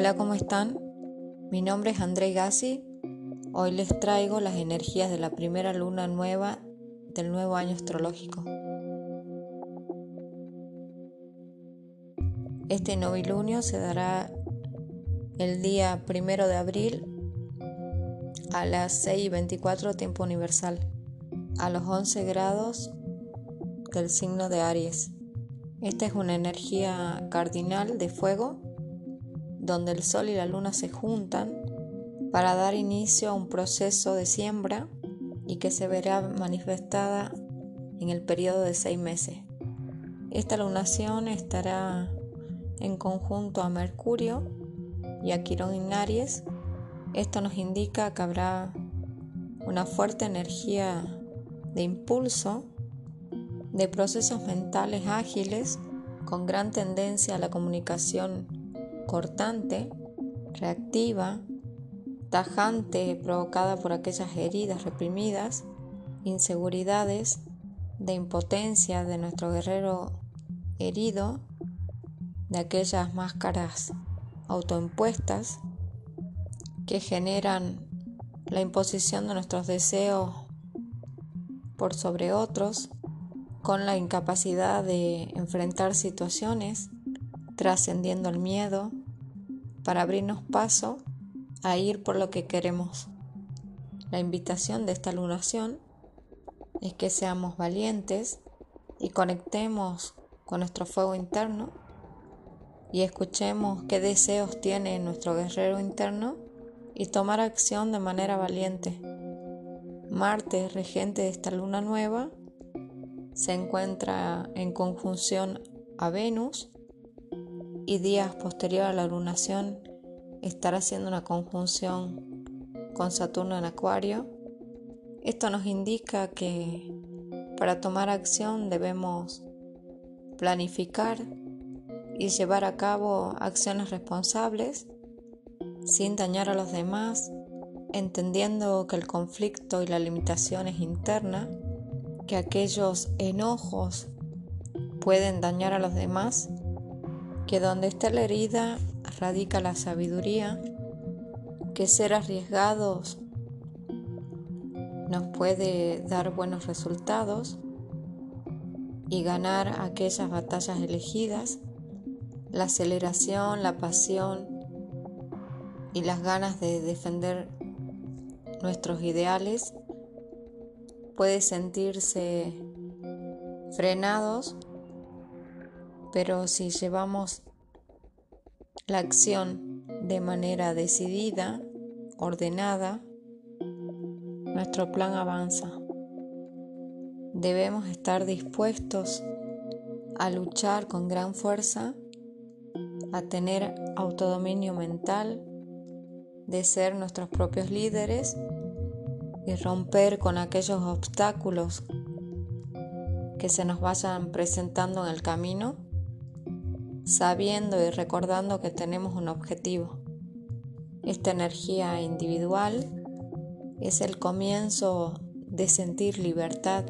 Hola, ¿cómo están? Mi nombre es André Gassi. Hoy les traigo las energías de la primera luna nueva del nuevo año astrológico. Este novilunio se dará el día primero de abril a las 6 y 24 tiempo universal, a los 11 grados del signo de Aries. Esta es una energía cardinal de fuego donde el sol y la luna se juntan para dar inicio a un proceso de siembra y que se verá manifestada en el periodo de seis meses. Esta lunación estará en conjunto a Mercurio y a Quirón en Aries. Esto nos indica que habrá una fuerte energía de impulso, de procesos mentales ágiles, con gran tendencia a la comunicación cortante, reactiva, tajante provocada por aquellas heridas reprimidas, inseguridades, de impotencia de nuestro guerrero herido, de aquellas máscaras autoimpuestas que generan la imposición de nuestros deseos por sobre otros, con la incapacidad de enfrentar situaciones, trascendiendo el miedo, para abrirnos paso a ir por lo que queremos. La invitación de esta lunación es que seamos valientes y conectemos con nuestro fuego interno y escuchemos qué deseos tiene nuestro guerrero interno y tomar acción de manera valiente. Marte, regente de esta luna nueva, se encuentra en conjunción a Venus y días posterior a la lunación estará haciendo una conjunción con Saturno en Acuario. Esto nos indica que para tomar acción debemos planificar y llevar a cabo acciones responsables sin dañar a los demás, entendiendo que el conflicto y la limitación es interna, que aquellos enojos pueden dañar a los demás que donde está la herida radica la sabiduría, que ser arriesgados nos puede dar buenos resultados y ganar aquellas batallas elegidas, la aceleración, la pasión y las ganas de defender nuestros ideales puede sentirse frenados pero si llevamos la acción de manera decidida, ordenada, nuestro plan avanza. Debemos estar dispuestos a luchar con gran fuerza, a tener autodominio mental, de ser nuestros propios líderes y romper con aquellos obstáculos que se nos vayan presentando en el camino sabiendo y recordando que tenemos un objetivo. Esta energía individual es el comienzo de sentir libertad,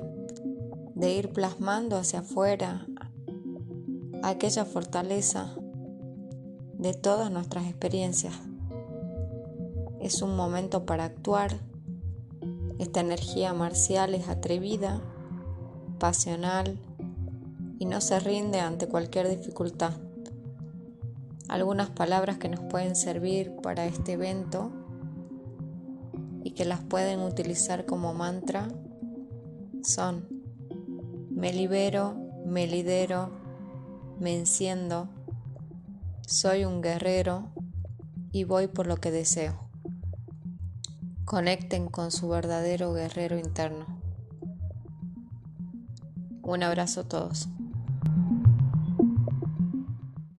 de ir plasmando hacia afuera aquella fortaleza de todas nuestras experiencias. Es un momento para actuar. Esta energía marcial es atrevida, pasional y no se rinde ante cualquier dificultad algunas palabras que nos pueden servir para este evento y que las pueden utilizar como mantra son me libero, me lidero, me enciendo, soy un guerrero y voy por lo que deseo. Conecten con su verdadero guerrero interno. Un abrazo a todos.